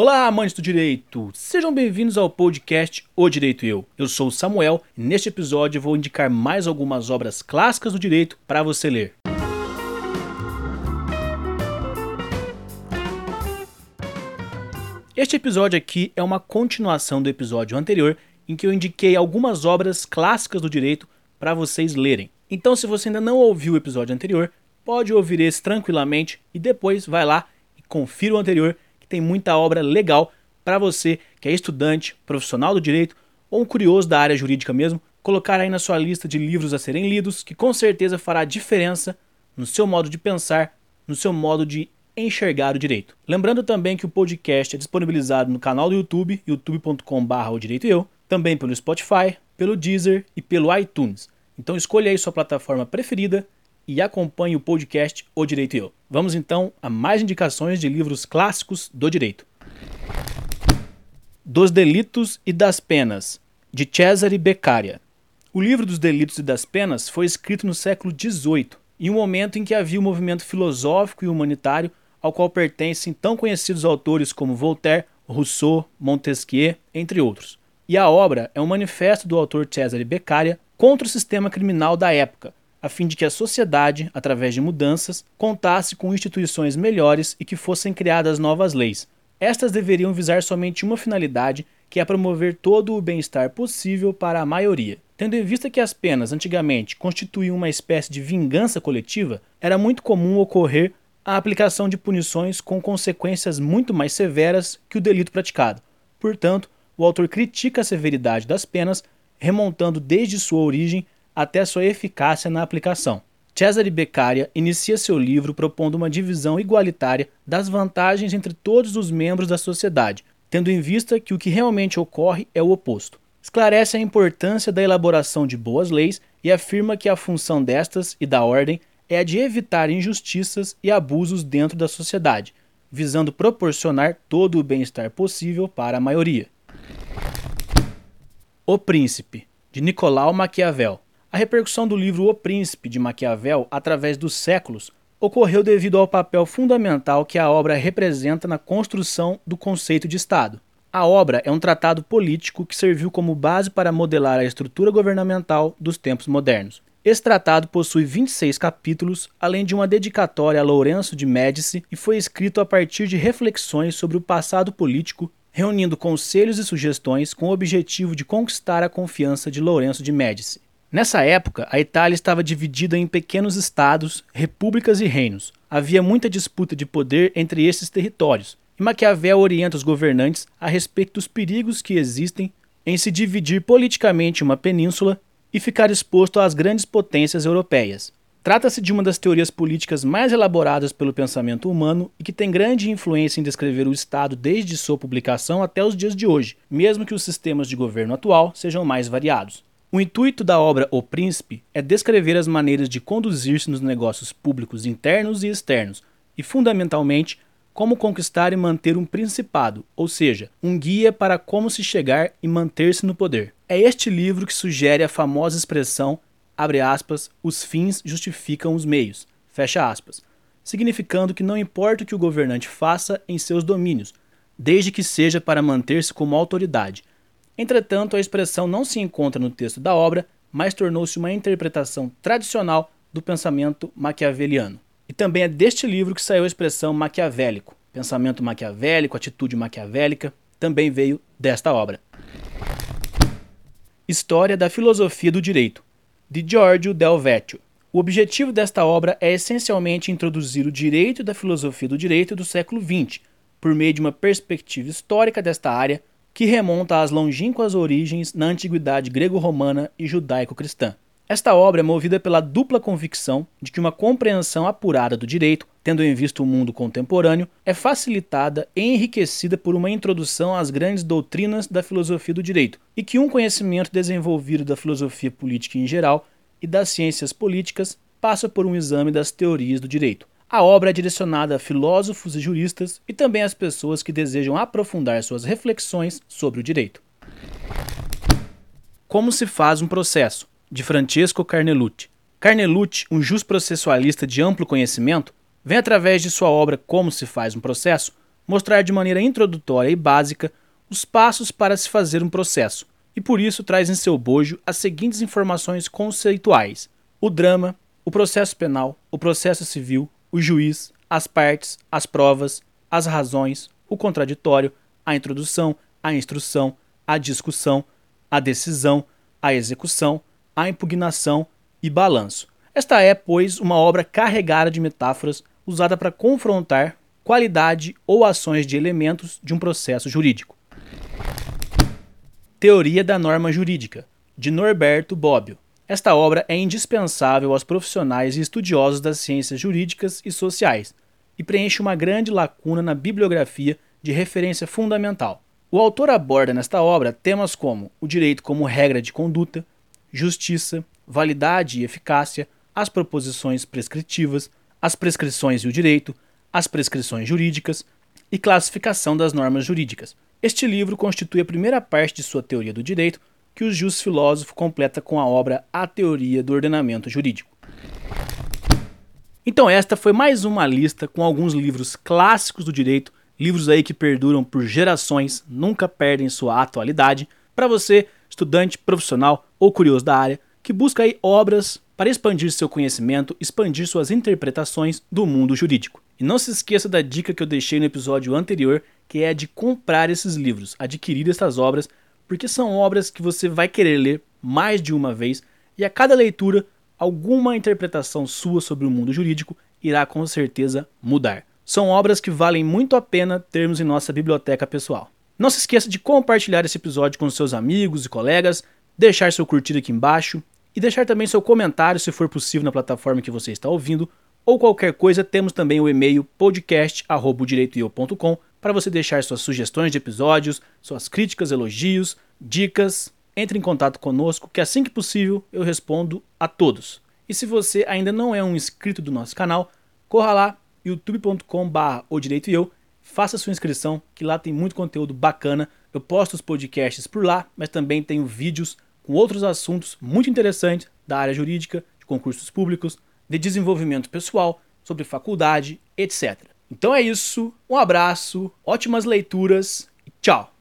Olá, amantes do direito! Sejam bem-vindos ao podcast O Direito Eu. Eu sou o Samuel e neste episódio vou indicar mais algumas obras clássicas do direito para você ler. Este episódio aqui é uma continuação do episódio anterior em que eu indiquei algumas obras clássicas do direito para vocês lerem. Então, se você ainda não ouviu o episódio anterior, pode ouvir esse tranquilamente e depois vai lá e confira o anterior, tem muita obra legal para você que é estudante, profissional do direito ou um curioso da área jurídica mesmo, colocar aí na sua lista de livros a serem lidos, que com certeza fará diferença no seu modo de pensar, no seu modo de enxergar o direito. Lembrando também que o podcast é disponibilizado no canal do YouTube, youtube.com.br eu, também pelo Spotify, pelo Deezer e pelo iTunes. Então escolha aí sua plataforma preferida e acompanhe o podcast O Direito e Eu. Vamos então a mais indicações de livros clássicos do direito. Dos Delitos e das Penas, de Cesare Beccaria. O livro dos Delitos e das Penas foi escrito no século XVIII, em um momento em que havia um movimento filosófico e humanitário ao qual pertencem tão conhecidos autores como Voltaire, Rousseau, Montesquieu, entre outros. E a obra é um manifesto do autor Cesare Beccaria contra o sistema criminal da época, a fim de que a sociedade, através de mudanças, contasse com instituições melhores e que fossem criadas novas leis. Estas deveriam visar somente uma finalidade, que é promover todo o bem-estar possível para a maioria. Tendo em vista que as penas antigamente constituíam uma espécie de vingança coletiva, era muito comum ocorrer a aplicação de punições com consequências muito mais severas que o delito praticado. Portanto, o autor critica a severidade das penas remontando desde sua origem até sua eficácia na aplicação. Cesare Beccaria inicia seu livro propondo uma divisão igualitária das vantagens entre todos os membros da sociedade, tendo em vista que o que realmente ocorre é o oposto. Esclarece a importância da elaboração de boas leis e afirma que a função destas e da ordem é a de evitar injustiças e abusos dentro da sociedade, visando proporcionar todo o bem-estar possível para a maioria. O Príncipe, de Nicolau Maquiavel. A repercussão do livro O Príncipe, de Maquiavel, através dos séculos, ocorreu devido ao papel fundamental que a obra representa na construção do conceito de Estado. A obra é um tratado político que serviu como base para modelar a estrutura governamental dos tempos modernos. Esse tratado possui 26 capítulos, além de uma dedicatória a Lourenço de Médici, e foi escrito a partir de reflexões sobre o passado político reunindo conselhos e sugestões com o objetivo de conquistar a confiança de Lourenço de Médici. Nessa época, a Itália estava dividida em pequenos estados, repúblicas e reinos. Havia muita disputa de poder entre esses territórios, e Maquiavel orienta os governantes a respeito dos perigos que existem em se dividir politicamente uma península e ficar exposto às grandes potências europeias. Trata-se de uma das teorias políticas mais elaboradas pelo pensamento humano e que tem grande influência em descrever o Estado desde sua publicação até os dias de hoje, mesmo que os sistemas de governo atual sejam mais variados. O intuito da obra O Príncipe é descrever as maneiras de conduzir-se nos negócios públicos internos e externos, e, fundamentalmente, como conquistar e manter um principado, ou seja, um guia para como se chegar e manter-se no poder. É este livro que sugere a famosa expressão abre aspas, os fins justificam os meios, fecha aspas, significando que não importa o que o governante faça em seus domínios, desde que seja para manter-se como autoridade. Entretanto, a expressão não se encontra no texto da obra, mas tornou-se uma interpretação tradicional do pensamento maquiaveliano. E também é deste livro que saiu a expressão maquiavélico. Pensamento maquiavélico, atitude maquiavélica, também veio desta obra. História da filosofia do direito, de Giorgio Del Vecchio. O objetivo desta obra é essencialmente introduzir o direito da filosofia do direito do século XX, por meio de uma perspectiva histórica desta área que remonta às longínquas origens na antiguidade grego-romana e judaico-cristã. Esta obra é movida pela dupla convicção de que uma compreensão apurada do direito, tendo em vista o mundo contemporâneo, é facilitada e enriquecida por uma introdução às grandes doutrinas da filosofia do direito, e que um conhecimento desenvolvido da filosofia política em geral e das ciências políticas passa por um exame das teorias do direito. A obra é direcionada a filósofos e juristas e também às pessoas que desejam aprofundar suas reflexões sobre o direito. Como se faz um processo? De Francesco Carnelucci. Carnelucci, um processualista de amplo conhecimento, vem através de sua obra Como se faz um processo mostrar de maneira introdutória e básica os passos para se fazer um processo, e por isso traz em seu bojo as seguintes informações conceituais: o drama, o processo penal, o processo civil, o juiz, as partes, as provas, as razões, o contraditório, a introdução, a instrução, a discussão, a decisão, a execução, a impugnação e balanço. Esta é, pois, uma obra carregada de metáforas usada para confrontar qualidade ou ações de elementos de um processo jurídico. Teoria da Norma Jurídica, de Norberto Bobbio. Esta obra é indispensável aos profissionais e estudiosos das ciências jurídicas e sociais e preenche uma grande lacuna na bibliografia de referência fundamental. O autor aborda nesta obra temas como o direito como regra de conduta, justiça, validade e eficácia, as proposições prescritivas, as prescrições e o direito, as prescrições jurídicas e classificação das normas jurídicas, este livro constitui a primeira parte de sua teoria do direito, que o Jus Filósofo completa com a obra A Teoria do Ordenamento Jurídico. Então esta foi mais uma lista com alguns livros clássicos do direito, livros aí que perduram por gerações, nunca perdem sua atualidade, para você, estudante, profissional ou curioso da área, que busca aí obras para expandir seu conhecimento, expandir suas interpretações do mundo jurídico. E não se esqueça da dica que eu deixei no episódio anterior, que é a de comprar esses livros, adquirir essas obras, porque são obras que você vai querer ler mais de uma vez e a cada leitura alguma interpretação sua sobre o mundo jurídico irá com certeza mudar. São obras que valem muito a pena termos em nossa biblioteca pessoal. Não se esqueça de compartilhar esse episódio com seus amigos e colegas, deixar seu curtir aqui embaixo e deixar também seu comentário se for possível na plataforma que você está ouvindo, ou qualquer coisa, temos também o e-mail podcast@direitoeu.com para você deixar suas sugestões de episódios, suas críticas, elogios, dicas. Entre em contato conosco, que assim que possível eu respondo a todos. E se você ainda não é um inscrito do nosso canal, corra lá youtube.com/barra e faça sua inscrição, que lá tem muito conteúdo bacana. Eu posto os podcasts por lá, mas também tenho vídeos com outros assuntos muito interessantes da área jurídica, de concursos públicos, de desenvolvimento pessoal, sobre faculdade, etc. Então é isso, um abraço, ótimas leituras e tchau!